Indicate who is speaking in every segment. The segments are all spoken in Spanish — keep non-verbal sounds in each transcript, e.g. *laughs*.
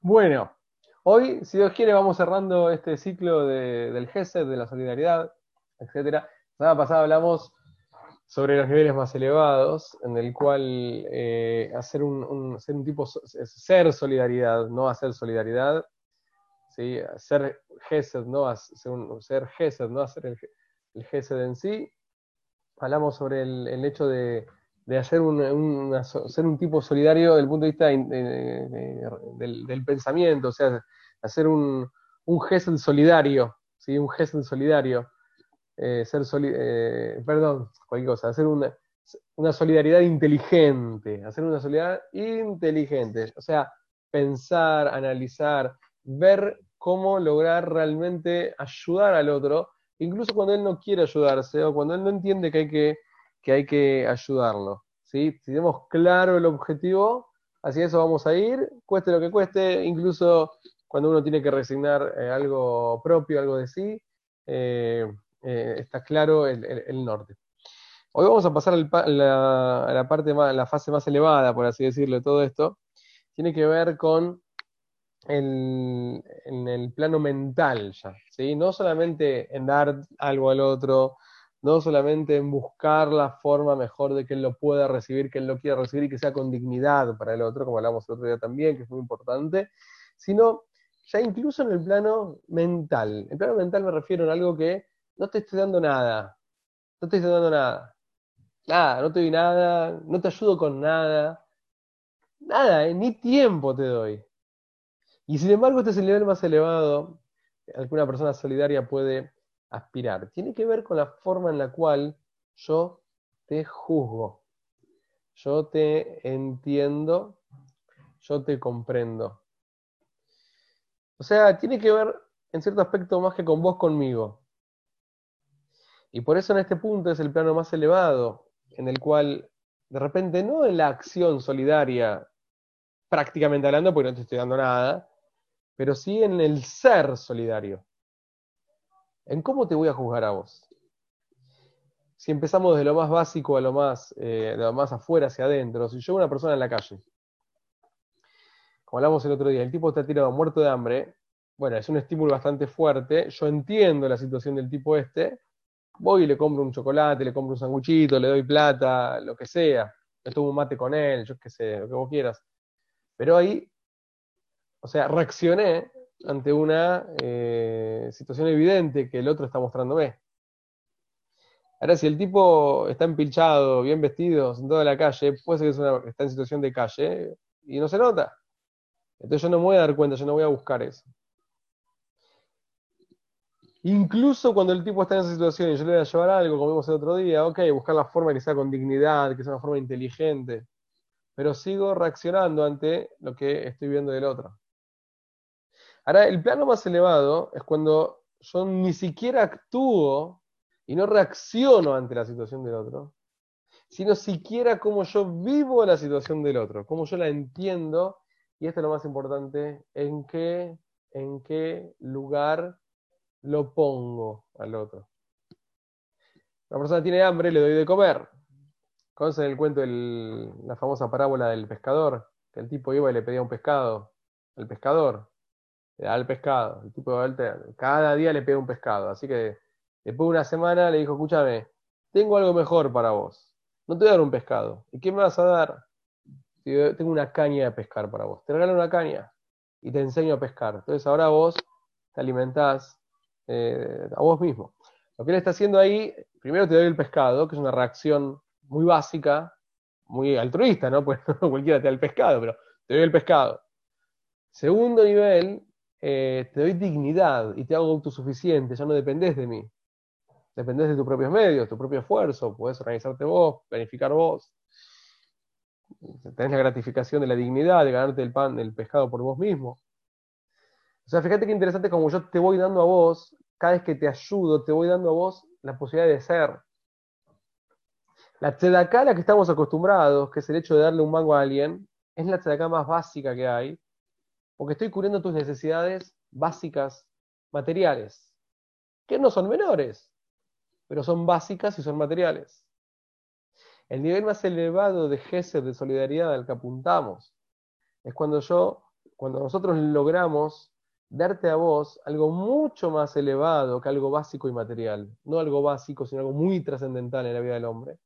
Speaker 1: Bueno, hoy, si Dios quiere, vamos cerrando este ciclo de- del GESED, de la solidaridad, etcétera. La semana pasada hablamos sobre los niveles más elevados, en el cual eh, hacer un, un- tipo, ser solidaridad, no hacer solidaridad, ¿sí? ser GESED, no hacer, GESED, no hacer el, el GESED en sí. Hablamos sobre el hecho de, de hacer un, una ser un tipo solidario desde el punto de vista del, del pensamiento, o sea, hacer un, un GESED solidario, ¿sí? un GESED solidario eh, ser soli- eh, perdón, cualquier cosa, hacer una, una solidaridad inteligente, hacer una solidaridad inteligente, o sea, pensar, analizar, ver cómo lograr realmente ayudar al otro, incluso cuando él no quiere ayudarse o cuando él no entiende que hay que, que, hay que ayudarlo. ¿sí? Si tenemos claro el objetivo, hacia eso vamos a ir, cueste lo que cueste, incluso cuando uno tiene que resignar eh, algo propio, algo de sí. eh, eh, está claro el, el- norte. Hoy vamos a pasar al la, a la parte más, la fase más elevada, por así decirlo, de todo esto. Tiene que ver con el, en el plano mental ya. No solamente en dar algo al otro, no solamente en buscar la forma mejor de que él lo pueda recibir, que él lo quiera recibir y que sea con dignidad para el otro, como hablamos el otro día también, que es muy importante, sino ya incluso en el plano mental. El plano mental me refiero a algo que no te estoy dando nada, no te estoy dando nada, nada, no te doy nada, no te ayudo con nada, nada, eh, ni tiempo te doy. Y sin embargo, este es el nivel más elevado al que una persona solidaria puede aspirar. Tiene que ver con la forma en la cual yo te juzgo, yo te entiendo, yo te comprendo. O sea, tiene que ver en cierto aspecto más que con vos conmigo. Y por eso en este punto es el plano más elevado, en el cual de repente no en la acción solidaria, prácticamente hablando, porque no te estoy dando nada, pero sí en el ser solidario. En cómo te voy a juzgar a vos. Si empezamos desde lo más básico a lo más, eh, lo más afuera hacia adentro, si yo una persona en la calle, como hablamos el otro día, el tipo está tirado muerto de hambre, bueno, es un estímulo bastante fuerte, yo entiendo la situación del tipo este, voy y le compro un chocolate, le compro un sanguchito, le doy plata, lo que sea, le tomo un mate con él, yo qué sé, lo que vos quieras. Pero ahí, o sea, reaccioné ante una eh, situación evidente que el otro está mostrándome. Ahora, si el tipo está empilchado, bien vestido, sentado en la calle, puede ser que está en situación de calle y no se nota. Entonces yo no me voy a dar cuenta, yo no voy a buscar eso. Incluso cuando el tipo está en esa situación y yo le voy a llevar algo, como vimos el otro día, ok, buscar la forma que sea con dignidad, que sea una forma inteligente, pero sigo reaccionando ante lo que estoy viendo del otro. Ahora, el plano más elevado es cuando yo ni siquiera actúo y no reacciono ante la situación del otro, sino siquiera cómo yo vivo la situación del otro, cómo yo la entiendo, y esto es lo más importante, en qué, en qué lugar lo pongo al otro. Una persona tiene hambre, le doy de comer. ¿Conocen el cuento, el- la famosa parábola del pescador? Que el tipo iba y le pedía un pescado. El pescador le da el pescado. El tipo cada día le pega un pescado. Así que después de una semana le dijo, escúchame, tengo algo mejor para vos. No te voy a dar un pescado. ¿Y qué me vas a dar? Te- Tengo una caña de pescar para vos. Te regalo una caña y te enseño a pescar. Entonces ahora vos te alimentás eh, a vos mismo. Lo que él está haciendo ahí, primero te doy el pescado, que es una reacción muy básica, muy altruista, ¿no? *laughs* Pues cualquiera te da el pescado, pero te doy el pescado. Segundo nivel, eh, te doy dignidad y te hago autosuficiente, ya no dependés de mí. Dependés de tus propios medios, tu propio esfuerzo, podés organizarte vos, planificar vos. Tenés la gratificación de la dignidad, de ganarte el pan, el pescado por vos mismo. O sea, fíjate qué interesante como yo te voy dando a vos, cada vez que te ayudo, te voy dando a vos la posibilidad de ser. La tzedaká a la que estamos acostumbrados, que es el hecho de darle un mango a alguien, es la tzedaká más básica que hay, porque estoy cubriendo tus necesidades básicas materiales, que no son menores, pero son básicas y son materiales. El nivel más elevado de gesed, de solidaridad al que apuntamos, es cuando yo cuando nosotros logramos darte a vos algo mucho más elevado que algo básico y material. No algo básico, sino algo muy trascendental en la vida del hombre.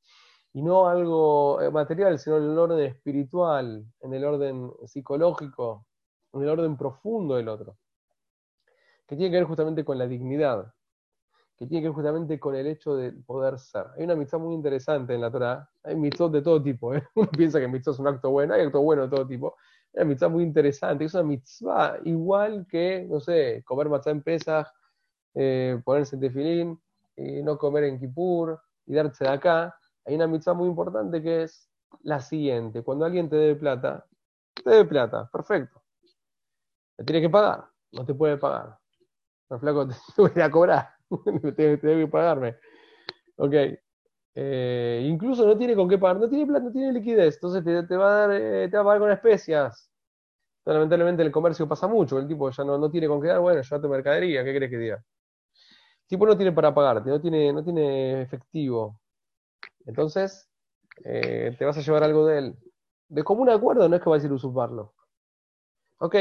Speaker 1: Y no algo eh, material, sino en el orden espiritual, en el orden psicológico, en el orden profundo del otro. Que tiene que ver justamente con la dignidad, que tiene que ver justamente con el hecho de poder ser. Hay una mitzvah muy interesante en la Torah, hay mitzvot de todo tipo, ¿eh? *laughs* uno piensa que mitzvah es un acto bueno, hay acto bueno de todo tipo, una mitzvah muy interesante, es una mitzvah igual que, no sé, comer matzah en Pesach, eh, ponerse en tefilín, y no comer en Kippur, y darse de acá. Hay una mitzvah muy importante que es la siguiente, cuando alguien te debe plata, te debe plata, perfecto. Te tiene que pagar, no te puede pagar. No, flaco, *laughs* te voy a cobrar, *laughs* te, debe pagarme. Ok. Eh, incluso no tiene con qué pagar, no tiene plata, no tiene liquidez, entonces te, va a dar, eh, te va a pagar con especias. lamentablemente el comercio pasa mucho, el tipo ya no, no tiene con qué dar, bueno, tu mercadería, ¿qué crees que diga? El tipo no tiene para pagarte, no tiene, no tiene efectivo. Entonces, eh, te vas a llevar algo de él. De común acuerdo no es que vas a ir a usurparlo. Ok.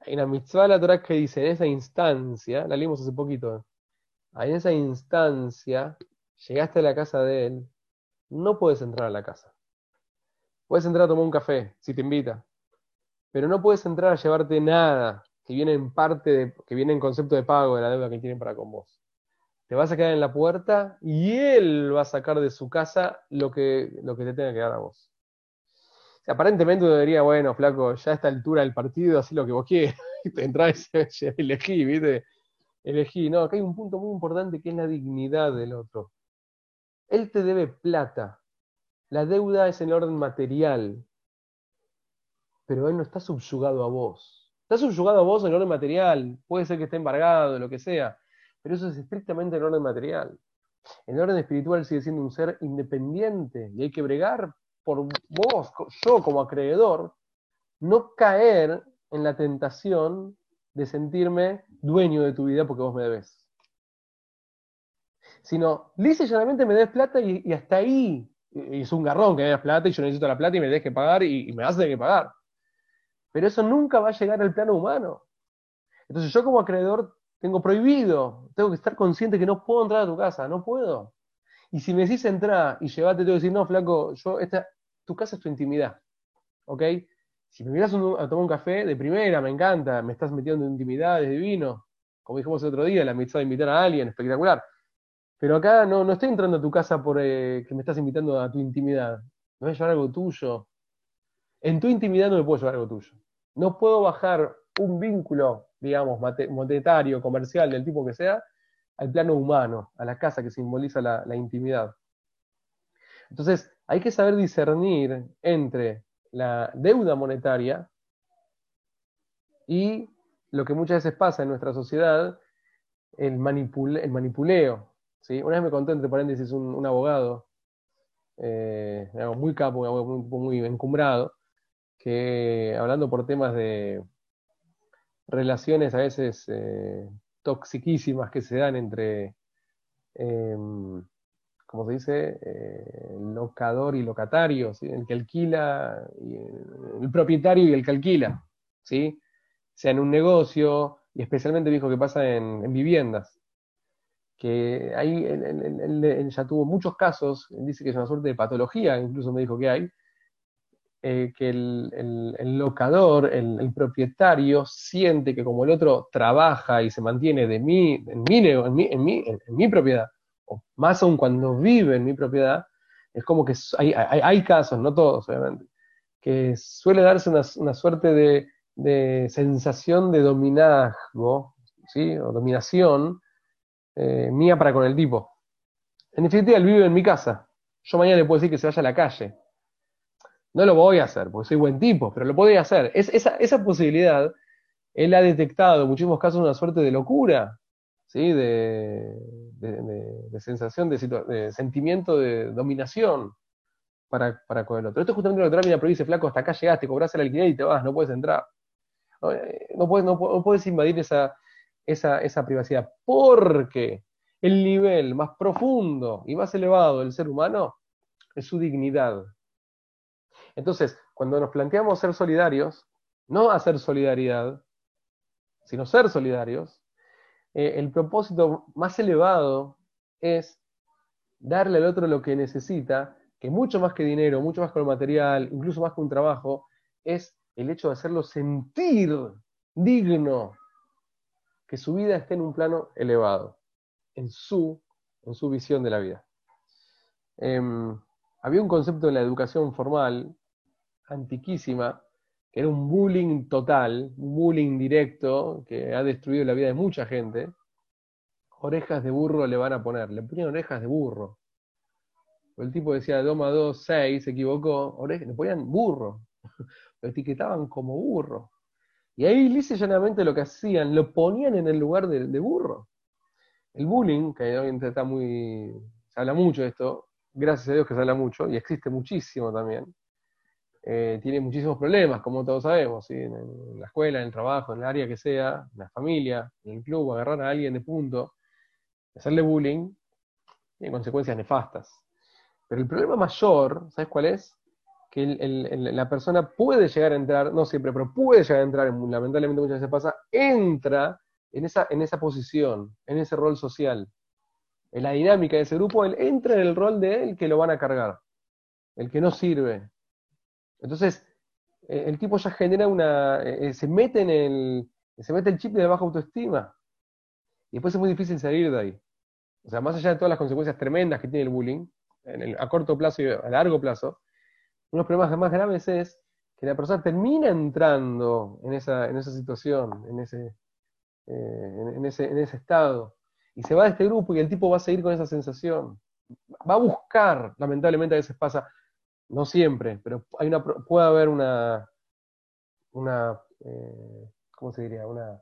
Speaker 1: Hay una mitzvah de la Torah que dice, en esa instancia, la leímos hace poquito, en esa instancia llegaste a la casa de él, no puedes entrar a la casa. Puedes entrar a tomar un café, si te invita, pero no puedes entrar a llevarte nada que viene en parte, de, que viene en concepto de pago de la deuda que tienen para con vos. Te vas a quedar en la puerta y él va a sacar de su casa lo que, lo que te tenga que dar a vos. Aparentemente uno diría, bueno, flaco, ya a esta altura del partido, así lo que vos quieras, *laughs* te entras y *laughs* elegí, ¿viste? Elegí. No, acá hay un punto muy importante que es la dignidad del otro. Él te debe plata. La deuda es en orden material. Pero él no está subyugado a vos. Está subyugado a vos en orden material. Puede ser que esté embargado, lo que sea. Pero eso es estrictamente en orden material. En orden espiritual sigue siendo un ser independiente. Y hay que bregar por vos, yo como acreedor, no caer en la tentación de sentirme dueño de tu vida porque vos me debes sino lisa y me des plata y, hasta ahí y es un garrón que me des plata y yo necesito la plata y me des que pagar y, me hace que pagar. Pero eso nunca va a llegar al plano humano. Entonces yo como acreedor tengo prohibido, tengo que estar consciente que no puedo entrar a tu casa, no puedo. Y si me decís entrar y llevate, tengo que decir, no, flaco, yo esta, tu casa es tu intimidad. ¿Ok? Si me miras a tomar un café, de primera, me encanta, me estás metiendo en intimidad, es divino. Como dijimos el otro día, la amistad de invitar a alguien, espectacular. Pero acá no, no estoy entrando a tu casa por eh, que me estás invitando a tu intimidad. Me voy a llevar algo tuyo. En tu intimidad no me puedo llevar algo tuyo. No puedo bajar un vínculo, digamos, monetario, comercial, del tipo que sea, al plano humano, a la casa que simboliza la, la intimidad. Entonces, hay que saber discernir entre la deuda monetaria y lo que muchas veces pasa en nuestra sociedad, el, manipule, el manipuleo, ¿sí? Una vez me contó, entre paréntesis, un, abogado, eh, muy capo, muy, muy, encumbrado, que hablando por temas de relaciones a veces eh, toxiquísimas que se dan entre, em, como se dice, eh, locador y locatario, el que alquila, el, propietario y el que alquila, ¿sí? sea en un negocio, y especialmente dijo que pasa en viviendas que ahí él, ya tuvo muchos casos, dice que es una suerte de patología, incluso me dijo que hay, eh, que el, locador, el, propietario, siente que como el otro trabaja y se mantiene de mí, en, mi, en, mi, en, mi, en, mi propiedad, más aún cuando vive en mi propiedad, es como que hay, hay, casos, no todos obviamente, que suele darse una, una suerte de, de, sensación de dominazgo, ¿sí? o dominación, eh, mía para con el tipo. En definitiva, él vive en mi casa. Yo mañana le puedo decir que se vaya a la calle. No lo voy a hacer, porque soy buen tipo, pero lo podría hacer. Es, esa, esa posibilidad, él ha detectado en muchísimos casos una suerte de locura, ¿sí? de, de, sensación, de, sentimiento de dominación para, para, con el otro. Esto es justamente lo que pero dice, flaco, hasta acá llegaste, cobras el alquiler y te vas, no puedes entrar. No, eh, puedes, no invadir esa, esa, privacidad, porque el nivel más profundo y más elevado del ser humano es su dignidad. Entonces, cuando nos planteamos ser solidarios, no hacer solidaridad, sino ser solidarios, eh, el propósito más elevado es darle al otro lo que necesita, que mucho más que dinero, mucho más que lo material, incluso más que un trabajo, es el hecho de hacerlo sentir digno, que su vida esté en un plano elevado, en su, en su visión de la vida. Em, había un concepto en la educación formal, antiquísima, que era un bullying total, un bullying directo, que ha destruido la vida de mucha gente. Orejas de burro le van a poner, le ponían orejas de burro. El tipo decía 2 más 2, 6, se equivocó, le ponían burro, *laughs* lo etiquetaban como burro. Y ahí lisa llanamente lo que hacían, lo ponían en el lugar de, de burro. El bullying, que hoy está muy, se habla mucho de esto, gracias a Dios que se habla mucho, y existe muchísimo también, eh, tiene muchísimos problemas, como todos sabemos, en, la escuela, en el trabajo, en el área que sea, en la familia, en el club, agarrar a alguien de punto, hacerle bullying, tiene consecuencias nefastas. Pero el problema mayor, ¿sabes cuál es? Que la persona puede llegar a entrar, no siempre, pero puede llegar a entrar, lamentablemente muchas veces pasa, entra en esa, en esa posición, en ese rol social. En la dinámica de ese grupo, él entra en el rol de él que lo van a cargar, el que no sirve, entonces, eh, el tipo ya genera una. Eh, eh, se mete en el. Se mete el chip de baja autoestima. Y después es muy difícil salir de ahí. O sea, más allá de todas las consecuencias tremendas que tiene el bullying, a corto plazo y a largo plazo, uno de los problemas más graves es que la persona termina entrando en esa, en esa situación, en ese, en, ese, en ese estado, y se va de este grupo y el tipo va a seguir con esa sensación. Va a buscar, lamentablemente a veces pasa, no siempre, pero puede haber una, una eh, ¿cómo se diría? Una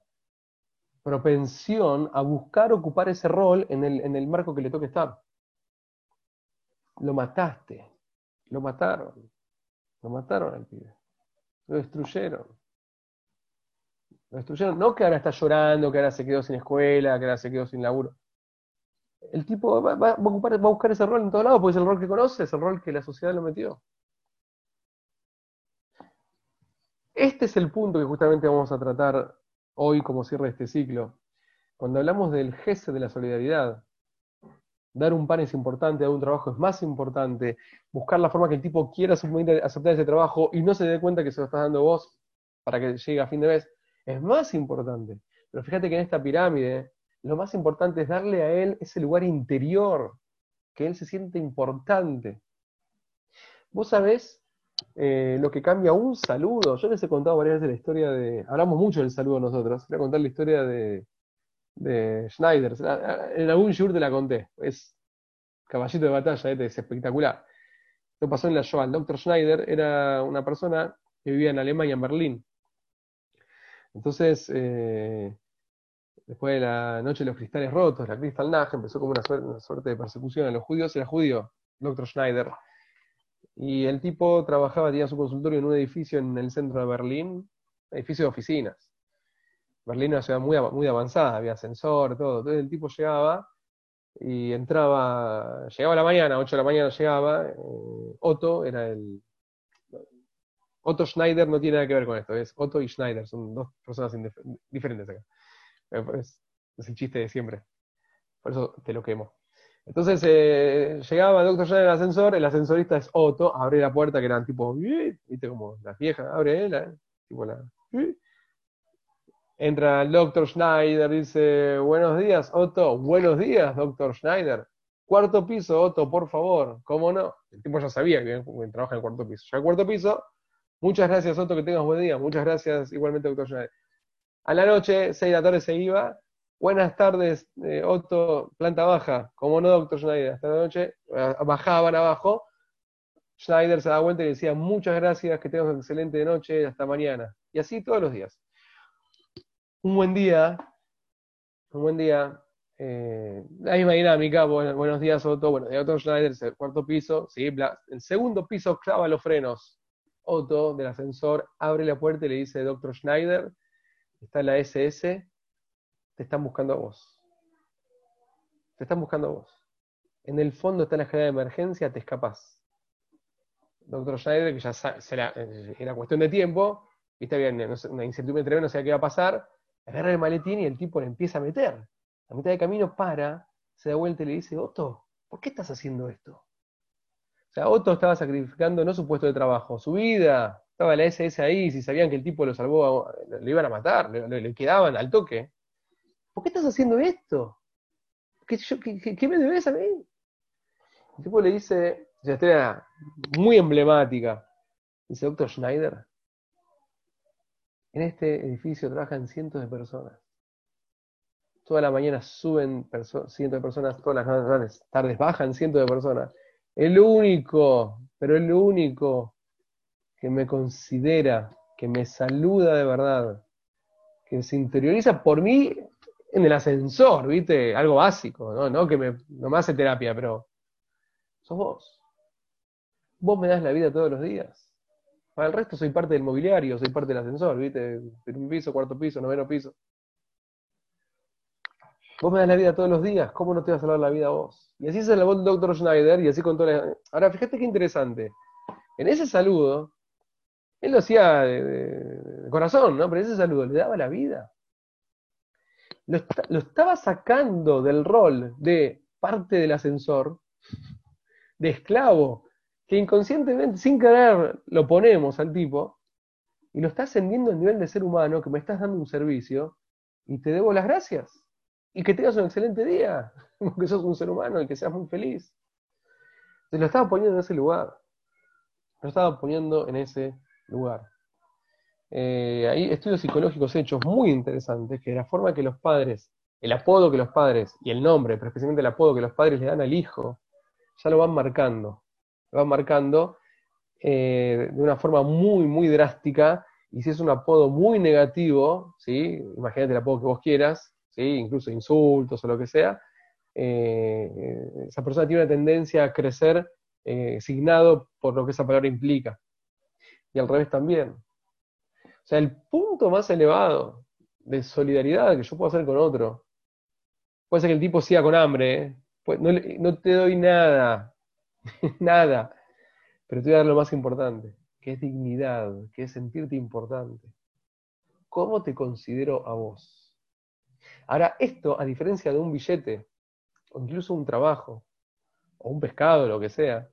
Speaker 1: propensión a buscar ocupar ese rol en el, en el marco que le toque estar. Lo mataste, lo mataron, lo mataron al pibe, lo destruyeron. Lo destruyeron, no que ahora está llorando, que ahora se quedó sin escuela, que ahora se quedó sin laburo el tipo va, a buscar ese rol en todos lados, porque es el rol que conoce, es el rol que la sociedad lo metió. Este es el punto que justamente vamos a tratar hoy como cierre de este ciclo. Cuando hablamos del jefe de la solidaridad, dar un pan es importante, dar un trabajo es más importante, buscar la forma que el tipo quiera aceptar ese trabajo y no se dé cuenta que se lo estás dando vos para que llegue a fin de mes, es más importante. Pero fíjate que en esta pirámide lo más importante es darle a él ese lugar interior, que él se siente importante. Vos sabés eh, lo que cambia un saludo. Yo les he contado varias veces la historia de. Hablamos mucho del saludo nosotros. Voy a contar la historia de, de Schneider. En algún show te la conté. Es caballito de batalla, este, es espectacular. Esto pasó en la Shoah. El Dr. Schneider era una persona que vivía en Alemania, en Berlín. Entonces, eh, Después de la noche de los cristales rotos, la Kristallnacht, empezó como una suerte, de persecución a los judíos. Era judío, Dr. Schneider. Y el tipo trabajaba, tenía su consultorio en un edificio en el centro de Berlín, edificio de oficinas. Berlín era una ciudad muy, muy avanzada, había ascensor, todo. Entonces el tipo llegaba y entraba, llegaba a la mañana, 8 de la mañana llegaba, eh, Otto era el... Otto Schneider no tiene nada que ver con esto, es Otto y Schneider, son dos personas diferentes acá. Es, el chiste de siempre. Por eso te lo quemo. Entonces eh, llegaba doctor ya en el ascensor, el ascensorista es Otto, abre la puerta que eran tipo, viste como las viejas, abre tipo la, entra el doctor Schneider, dice, buenos días Otto, buenos días doctor Schneider, cuarto piso Otto, por favor, ¿cómo no? El tipo ya sabía que trabaja en cuarto piso, ya cuarto piso, muchas gracias Otto, que tengas buen día, muchas gracias igualmente doctor Schneider. A la noche, 6 de la tarde se iba. Buenas tardes, eh, Otto, planta baja. Como no, doctor Schneider. Hasta la noche, eh, bajaban abajo. Schneider se da vuelta y decía, muchas gracias, que tengas una excelente noche, hasta mañana. Y así todos los días. Un buen día, un buen día, eh, la misma dinámica, buenos días Otto, buenos días Otto Schneider, el cuarto piso, sí, el segundo piso clava los frenos. Otto del ascensor abre la puerta y le dice, doctor Schneider, está la SS, te están buscando a vos. Te están buscando a vos. En el fondo está la escalera de emergencia, te escapas. Doctor Schneider, que ya será, era cuestión de tiempo, viste, había una incertidumbre tremenda, no sabía qué iba a pasar, agarra el maletín y el tipo le empieza a meter. A mitad de camino para, se da vuelta y le dice, Otto, ¿por qué estás haciendo esto? O sea, Otto estaba sacrificando no su puesto de trabajo, su vida, estaba la SS ahí, si sabían que el tipo lo salvó, le iban a matar, le, quedaban al toque. ¿Por qué estás haciendo esto? ¿Qué, qué, me debes a mí? El tipo le dice, esa historia muy emblemática, dice, doctor Schneider, en este edificio trabajan cientos de personas. Toda la mañana suben cientos de personas, todas las tardes bajan cientos de personas. El único, pero el único que me considera, que me saluda de verdad, que se interioriza por mí en el ascensor, ¿viste? Algo básico, ¿no? No que me, no me hace terapia, pero sos vos. Vos me das la vida todos los días. Para el resto soy parte del mobiliario, soy parte del ascensor, ¿viste? un piso, cuarto piso, noveno piso. Vos me das la vida todos los días, ¿cómo no te vas a salvar la vida a vos? Y así se salvó el doctor Schneider y así con toda la... Ahora, fíjate qué interesante. En ese saludo, él lo hacía de, corazón, ¿no? Pero ese saludo le daba la vida. Lo, estaba sacando del rol de parte del ascensor, de esclavo, que inconscientemente, sin querer, lo ponemos al tipo, y lo está ascendiendo al nivel de ser humano, que me estás dando un servicio, y te debo las gracias. Y que tengas un excelente día, *laughs* que sos un ser humano y que seas muy feliz. Se lo estaba poniendo en ese lugar. Lo estaba poniendo en ese lugar. Eh, hay estudios psicológicos hechos muy interesantes que la forma que los padres, el apodo que los padres y el nombre, pero especialmente el apodo que los padres le dan al hijo, ya lo van marcando. Lo van marcando eh, de una forma muy, muy drástica. Y si es un apodo muy negativo, ¿sí? imagínate el apodo que vos quieras, ¿sí? incluso insultos o lo que sea, eh, esa persona tiene una tendencia a crecer signado por lo que esa palabra implica y al revés también. O sea, el punto más elevado de solidaridad que yo puedo hacer con otro, puede ser que el tipo siga con hambre, ¿eh? pues no, no, te doy nada, *laughs* nada, pero te voy a dar lo más importante, que es dignidad, que es sentirte importante. ¿Cómo te considero a vos? Ahora, esto, a diferencia de un billete, o incluso un trabajo, o un pescado, lo que sea,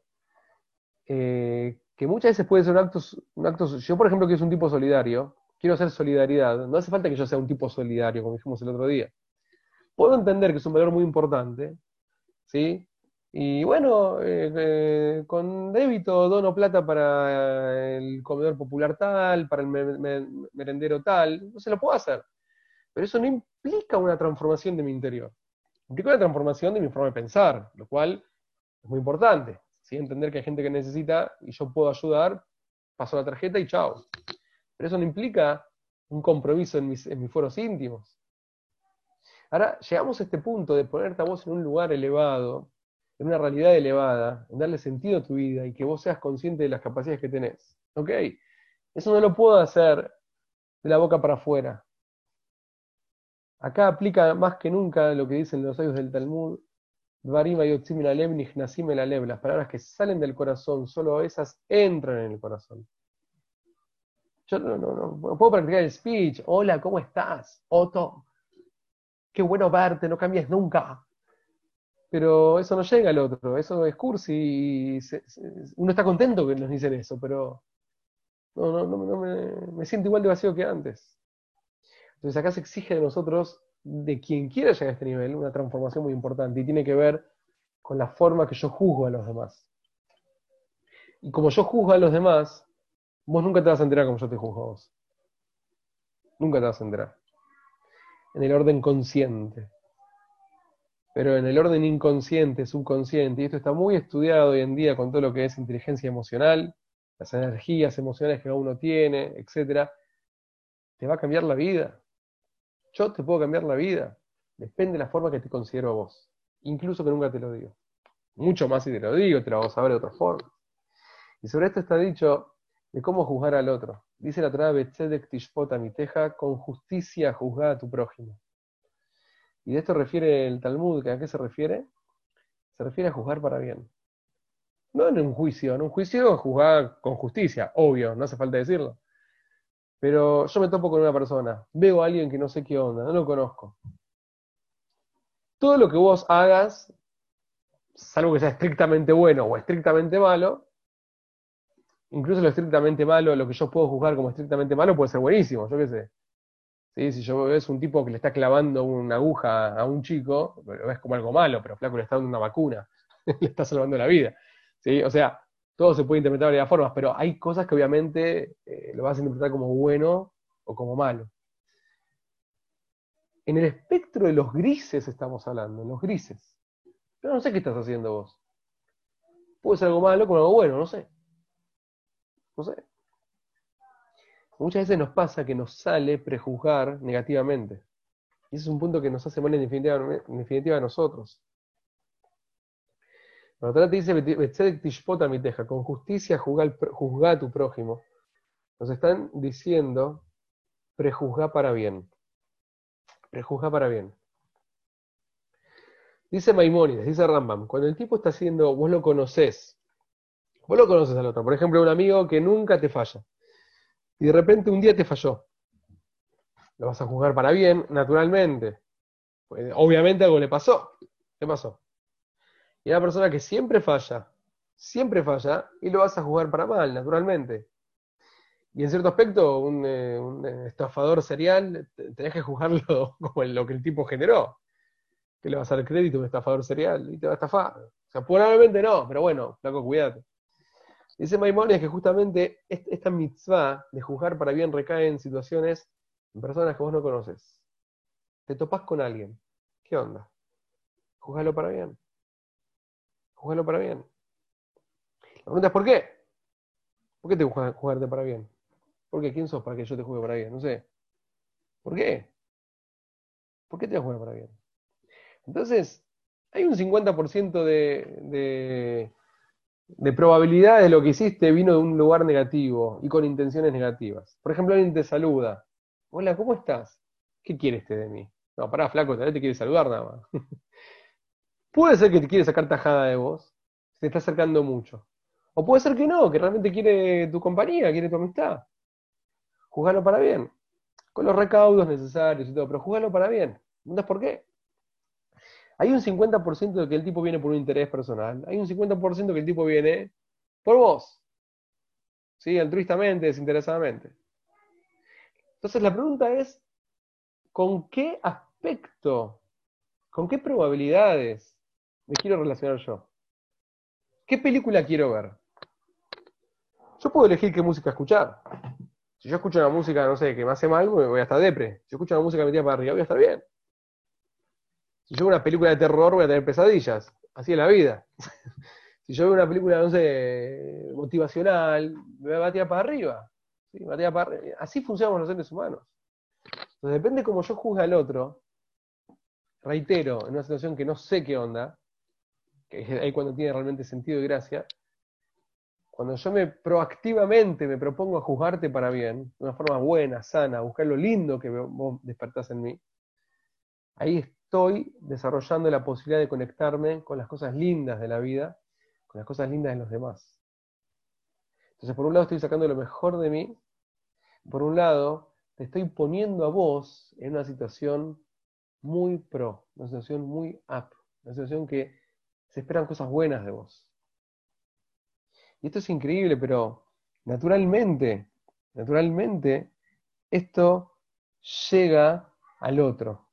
Speaker 1: eh, que muchas veces puede ser un acto, un acto, yo por ejemplo que es un tipo solidario, quiero hacer solidaridad, no hace falta que yo sea un tipo solidario, como dijimos el otro día. Puedo entender que es un valor muy importante, ¿sí? Y bueno, eh, eh, con débito dono plata para el comedor popular tal, para el merendero tal, no se lo puedo hacer. Pero eso no implica una transformación de mi interior. Implica una transformación de mi forma de pensar, lo cual es muy importante. Entender que hay gente que necesita y yo puedo ayudar, paso la tarjeta y chao. Pero eso no implica un compromiso en mis, en mis foros íntimos. Ahora, llegamos a este punto de ponerte a vos en un lugar elevado, en una realidad elevada, en darle sentido a tu vida y que vos seas consciente de las capacidades que tenés. ¿Ok? Eso no lo puedo hacer de la boca para afuera. Acá aplica más que nunca lo que dicen los sabios del Talmud, las palabras que salen del corazón, solo esas entran en el corazón. Yo no, no, no, puedo practicar el speech. Hola, ¿cómo estás? Otto, qué bueno verte, no cambies nunca. Pero eso no llega al otro, eso es cursi y uno está contento que nos dicen eso, pero no, no, no, no me, me siento igual de vacío que antes. Entonces acá se exige de nosotros de quien quiera llegar a este nivel, una transformación muy importante y tiene que ver con la forma que yo juzgo a los demás. Y como yo juzgo a los demás, vos nunca te vas a enterar como yo te juzgo a vos. Nunca te vas a enterar. En el orden consciente. Pero en el orden inconsciente, subconsciente, y esto está muy estudiado hoy en día con todo lo que es inteligencia emocional, las energías emocionales que uno tiene, etc., te va a cambiar la vida. Yo te puedo cambiar la vida. Depende de la forma que te considero a vos. Incluso que nunca te lo digo. Mucho más si te lo digo, te lo vamos a ver de otra forma. Y sobre esto está dicho de cómo juzgar al otro. Dice la Torah Betzedek Tishpota Miteja, con justicia juzgar a tu prójimo. Y de esto refiere el Talmud, ¿a qué se refiere? Se refiere a juzgar para bien. No en un juicio, en un juicio juzgar con justicia, obvio, no hace falta decirlo. Pero yo me topo con una persona, veo a alguien que no sé qué onda, no lo conozco. Todo lo que vos hagas, salvo que sea estrictamente bueno o estrictamente malo, incluso lo estrictamente malo, lo que yo puedo juzgar como estrictamente malo puede ser buenísimo, yo qué sé. ¿Sí? Si yo ves un tipo que le está clavando una aguja a un chico, lo ves como algo malo, pero flaco le está dando una vacuna, *laughs* le está salvando la vida. ¿Sí? O sea, todo se puede interpretar de varias formas, pero hay cosas que obviamente eh, lo vas a interpretar como bueno o como malo. En el espectro de los grises estamos hablando, en los grises. Pero no sé qué estás haciendo vos. Puede ser algo malo con algo bueno, no sé. No sé. Muchas veces nos pasa que nos sale prejuzgar negativamente. Y ese es un punto que nos hace mal definitiva, en definitiva a nosotros. Cuando te dice, con justicia juzga a tu prójimo, nos están diciendo, prejuzga para bien. Prejuzga para bien. Dice Maimónides, dice Rambam, cuando el tipo está haciendo, vos lo conoces, vos lo conoces al otro, por ejemplo, un amigo que nunca te falla, y de repente un día te falló, lo vas a juzgar para bien, naturalmente. Pues, obviamente algo le pasó. ¿Qué pasó? Y una persona que siempre falla, siempre falla, y lo vas a jugar para mal, naturalmente. Y en cierto aspecto, un, eh, estafador serial, tenés que juzgarlo *laughs* como lo que el tipo generó. Que le vas a dar crédito a un estafador serial y te va a estafar. O sea, probablemente no, pero bueno, flaco, cuídate. Dice Maimonides que justamente esta mitzvah de juzgar para bien recae en situaciones, en personas que vos no conoces. Te topás con alguien. ¿Qué onda? Juzgalo para bien. Jugalo para bien. La pregunta es ¿por qué? ¿Por qué te gusta jugarte para bien? ¿Por qué? ¿Quién sos para que yo te juegue para bien? No sé. ¿Por qué? ¿Por qué te vas a jugar para bien? Entonces, hay un 50% de, de, de probabilidad de lo que hiciste vino de un lugar negativo y con intenciones negativas. Por ejemplo, alguien te saluda. Hola, ¿cómo estás? ¿Qué quieres de mí? No, pará, flaco, tal vez te quiere saludar nada más. *laughs* Puede ser que te quiere sacar tajada de vos, se te está acercando mucho. O puede ser que no, que realmente quiere tu compañía, quiere tu amistad. Júgalo para bien, con los recaudos necesarios y todo, pero júgalo para bien. ¿No por qué? Hay un 50% de que el tipo viene por un interés personal, hay un 50% que el tipo viene por vos. ¿Sí? Altruistamente, desinteresadamente. Entonces la pregunta es, ¿con qué aspecto, con qué probabilidades me quiero relacionar yo. ¿Qué película quiero ver? Yo puedo elegir qué música escuchar. Si yo escucho una música, no sé, que me hace mal, voy a estar depre. Si yo escucho una música que me para arriba, voy a estar bien. Si yo veo una película de terror, voy a tener pesadillas. Así es la vida. *laughs* si yo veo una película, no sé, motivacional, me va a tirar para arriba. Así funcionamos los seres humanos. Entonces depende cómo yo juzgue al otro, reitero, en una situación que no sé qué onda, ahí cuando tiene realmente sentido y gracia, cuando yo me proactivamente me propongo a juzgarte para bien, de una forma buena, sana, buscar lo lindo que vos despertás en mí, ahí estoy desarrollando la posibilidad de conectarme con las cosas lindas de la vida, con las cosas lindas de los demás. Entonces, por un lado estoy sacando lo mejor de mí, por un lado te estoy poniendo a vos en una situación muy pro, una situación muy up, una situación que se esperan cosas buenas de vos. Y esto es increíble, pero naturalmente, naturalmente, esto llega al otro.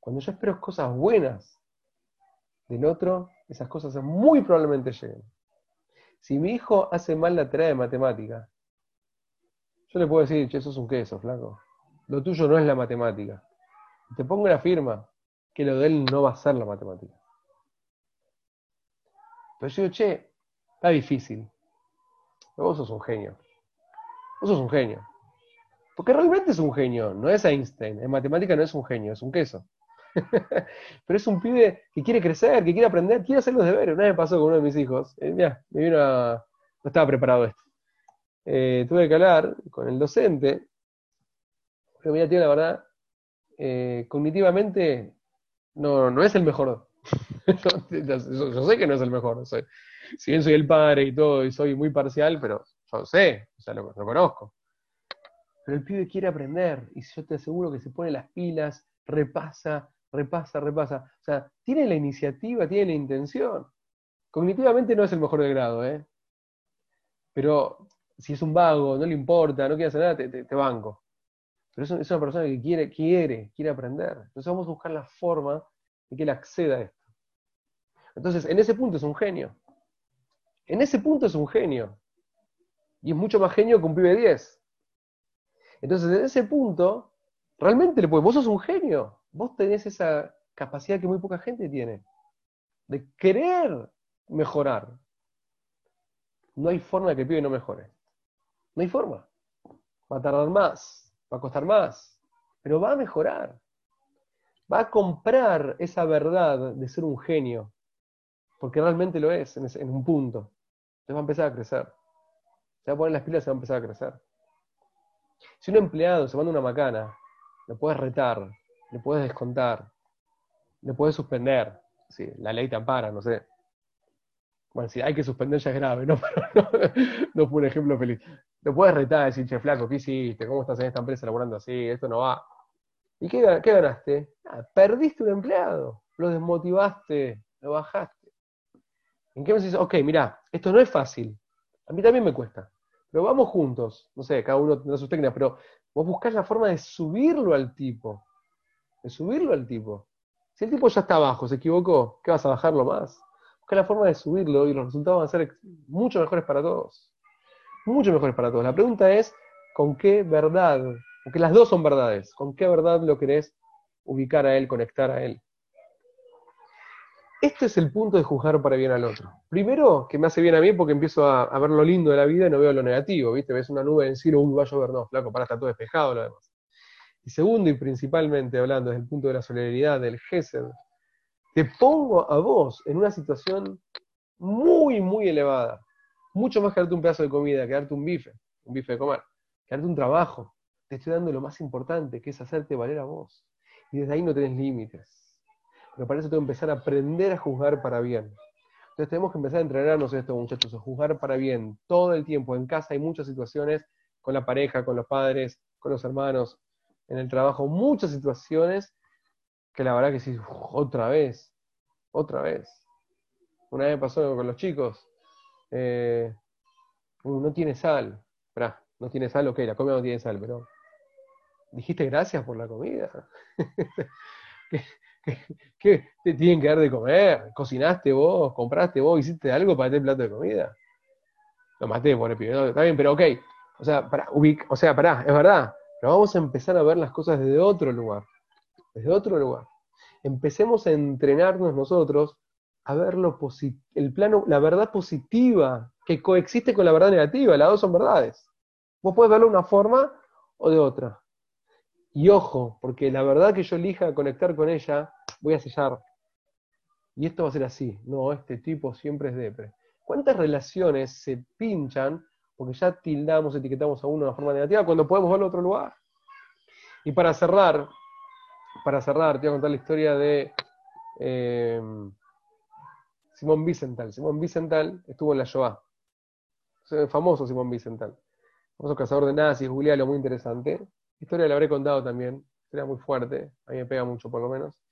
Speaker 1: Cuando yo espero cosas buenas del otro, esas cosas muy probablemente lleguen. Si mi hijo hace mal la tarea de matemática, yo le puedo decir, che, eso es un queso, flaco. Lo tuyo no es la matemática. Te pongo la firma que lo de él no va a ser la matemática. Pero yo digo, che, está difícil. Pero vos sos un genio. Vos sos un genio. Porque realmente es un genio, no es Einstein. En matemática no es un genio, es un queso. *laughs* Pero es un pibe que quiere crecer, que quiere aprender, quiere hacer los deberes. Una vez me pasó con uno de mis hijos. Eh, mira, me vino a... No estaba preparado esto. Eh, tuve que hablar con el docente. Pero mira, tío, la verdad, eh, cognitivamente no, no es el mejor. Yo, sé que no es el mejor. si bien soy el padre y todo, y soy muy parcial, pero yo sé, o sea, lo, conozco. Pero el pibe quiere aprender y yo te aseguro que se pone las pilas, repasa, repasa, repasa. O sea, tiene la iniciativa, tiene la intención. Cognitivamente no es el mejor del grado, ¿eh? Pero si es un vago, no le importa, no quiere hacer nada, te, banco. Pero es, una persona que quiere, quiere, quiere aprender. Entonces vamos a buscar la forma de que él acceda a esto. Entonces, en ese punto es un genio. En ese punto es un genio. Y es mucho más genio que un pibe 10. Entonces, en ese punto, realmente le puedes, vos sos un genio. Vos tenés esa capacidad que muy poca gente tiene. De querer mejorar. No hay forma de que el pibe no mejore. No hay forma. Va a tardar más, va a costar más, pero va a mejorar. Va a comprar esa verdad de ser un genio, porque realmente lo es en, un punto. Entonces va a empezar a crecer. Se va a poner las pilas y va a empezar a crecer. Si un empleado se manda una macana, lo puedes retar, le puedes descontar, le puedes suspender. Sí, la ley te ampara, no sé. Bueno, si hay que suspender ya es grave, ¿no? *laughs* no, no fue un ejemplo feliz. Lo puedes retar, decir, che, flaco, ¿qué hiciste? ¿Cómo estás en esta empresa laborando así? Esto no va. ¿Y qué, ganaste? Perdiste un empleado, lo desmotivaste, lo bajaste. ¿En qué me dices? Ok, mira, esto no es fácil. A mí también me cuesta. Pero vamos juntos. No sé, cada uno tendrá sus técnicas, pero vos buscás la forma de subirlo al tipo. De subirlo al tipo. Si el tipo ya está abajo, se equivocó, ¿qué vas a bajarlo más? Busca la forma de subirlo y los resultados van a ser mucho mejores para todos. Mucho mejores para todos. La pregunta es, ¿con qué verdad? Porque las dos son verdades. ¿Con qué verdad lo querés ubicar a él, conectar a él? Este es el punto de juzgar para bien al otro. Primero, que me hace bien a mí porque empiezo a, ver lo lindo de la vida y no veo lo negativo, ¿viste? Ves una nube en el cielo, uy, va a llover, no, flaco, para, está todo despejado, lo demás. Y segundo, y principalmente hablando desde el punto de la solidaridad, del Gesed, te pongo a vos en una situación muy, muy elevada. Mucho más que darte un pedazo de comida, que darte un bife, un bife de comer, que darte un trabajo. Te estoy dando lo más importante, que es hacerte valer a vos. Y desde ahí no tenés límites. Pero para eso tengo que empezar a aprender a juzgar para bien. Entonces tenemos que empezar a entrenarnos esto, muchachos, a juzgar para bien todo el tiempo. En casa hay muchas situaciones, con la pareja, con los padres, con los hermanos, en el trabajo, muchas situaciones que la verdad que sí, otra vez, otra vez. Una vez pasó con los chicos, eh, no tiene sal, Esperá, no tiene sal, ok, la comida no tiene sal, pero dijiste gracias por la comida. *laughs* *laughs* ¿Qué, te tienen que dar de comer? ¿Cocinaste vos? ¿Compraste vos? ¿Hiciste algo para tener plato de comida? Lo maté por el pibe, está bien, pero ok. O sea, para, o sea, pará, es verdad. Pero vamos a empezar a ver las cosas desde otro lugar desde otro lugar. Empecemos a entrenarnos nosotros a ver lo el plano, la verdad positiva que coexiste con la verdad negativa. Las dos son verdades. Vos puedes verlo de una forma o de otra. Y ojo, porque la verdad que yo elija conectar con ella, voy a sellar. Y esto va a ser así. No, este tipo siempre es depre. ¿Cuántas relaciones se pinchan porque ya tildamos, etiquetamos a uno de una forma negativa cuando podemos verlo en otro lugar? Y para cerrar, para cerrar, te voy a contar la historia de eh, Simón Wiesenthal. Simón Wiesenthal estuvo en la Shoah. famoso Simón Wiesenthal. Famoso cazador de nazis, Juliano, muy interesante. Historia la habré contado también. Historia muy fuerte. A mí me pega mucho, por lo menos.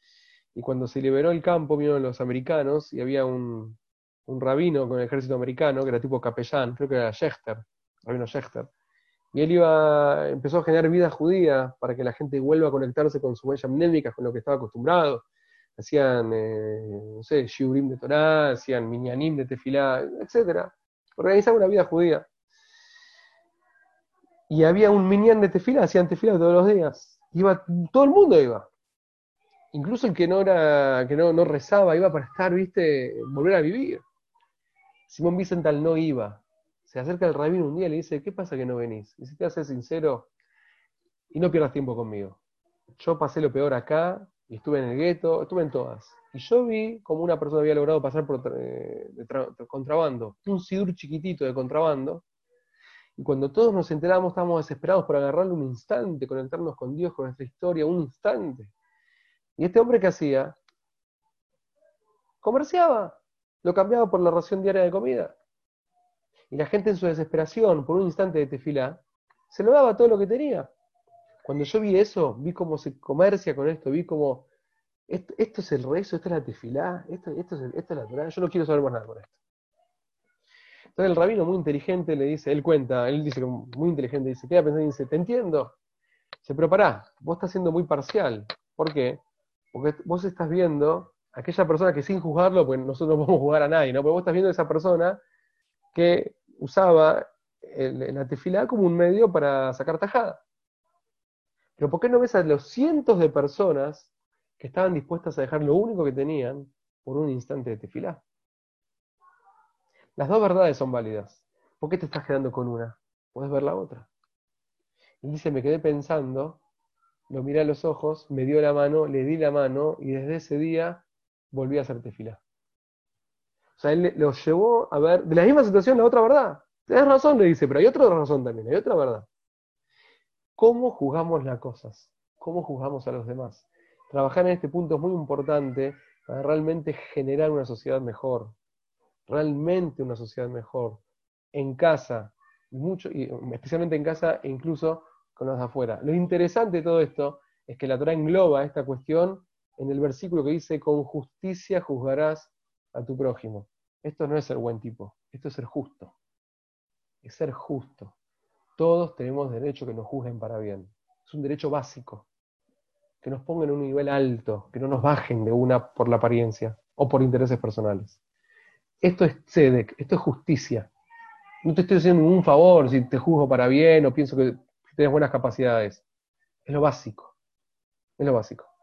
Speaker 1: Y cuando se liberó el campo, vinieron los americanos y había un, un rabino con el ejército americano, que era tipo capellán, creo que era Schechter, rabino Schechter y él iba, empezó a generar vida judía para que la gente vuelva a conectarse con su huella mnémica, con lo que estaba acostumbrado. Hacían, eh, no sé, shiurim de Torah, hacían minyanim de tefilá, etc. Organizaban una vida judía. Y había un minyan de tefilá, hacían tefilá todos los días. Iba, todo el mundo iba. Incluso el que no era, que no, no rezaba, iba para estar, viste, volver a vivir. Simón Vicental no iba, se acerca el rabino un día y le dice, ¿qué pasa que no venís? Y si te haces sincero y no pierdas tiempo conmigo. Yo pasé lo peor acá, y estuve en el gueto, estuve en todas. Y yo vi como una persona había logrado pasar por de contrabando, un sidur chiquitito de contrabando, y cuando todos nos enterábamos estábamos desesperados por agarrarle un instante, conectarnos con Dios, con nuestra historia, un instante. Y este hombre que hacía, comerciaba, lo cambiaba por la ración diaria de comida. Y la gente en su desesperación, por un instante de tefila, se lo daba todo lo que tenía. Cuando yo vi eso, vi cómo se comercia con esto, vi cómo esto, es el rezo, esto es la tefilá, esto, esto, es, esto es la yo no quiero saber más nada con esto. Entonces el rabino muy inteligente le dice, él cuenta, él dice muy inteligente, dice, queda pensando y dice, te entiendo. Dice, pero pará, vos estás siendo muy parcial. ¿Por qué? Porque vos estás viendo a aquella persona que sin juzgarlo, pues nosotros no podemos juzgar a nadie, ¿no? Pero vos estás viendo a esa persona que usaba la tefilá como un medio para sacar tajada. Pero ¿por qué no ves a los cientos de personas que estaban dispuestas a dejar lo único que tenían por un instante de tefilá? Las dos verdades son válidas. ¿Por qué te estás quedando con una? Puedes ver la otra. Y dice, me quedé pensando, lo miré a los ojos, me dio la mano, le di la mano y desde ese día volví a hacer tefilá. O sea, él los llevó a ver, de la misma situación, la otra verdad. Tienes razón, le dice, pero hay otra razón también, hay otra verdad. ¿Cómo juzgamos las cosas? ¿Cómo juzgamos a los demás? Trabajar en este punto es muy importante para realmente generar una sociedad mejor, realmente una sociedad mejor, en casa, mucho, y especialmente en casa e incluso con los de afuera. Lo interesante de todo esto es que la Torah engloba esta cuestión en el versículo que dice, con justicia juzgarás a tu prójimo. Esto no es ser buen tipo, esto es ser justo. Es ser justo. Todos tenemos derecho que nos juzguen para bien. Es un derecho básico. Que nos pongan en un nivel alto, que no nos bajen de una por la apariencia o por intereses personales. Esto es tzedek, esto es justicia. No te estoy haciendo un favor si te juzgo para bien o pienso que tienes buenas capacidades. Es lo básico. Es lo básico.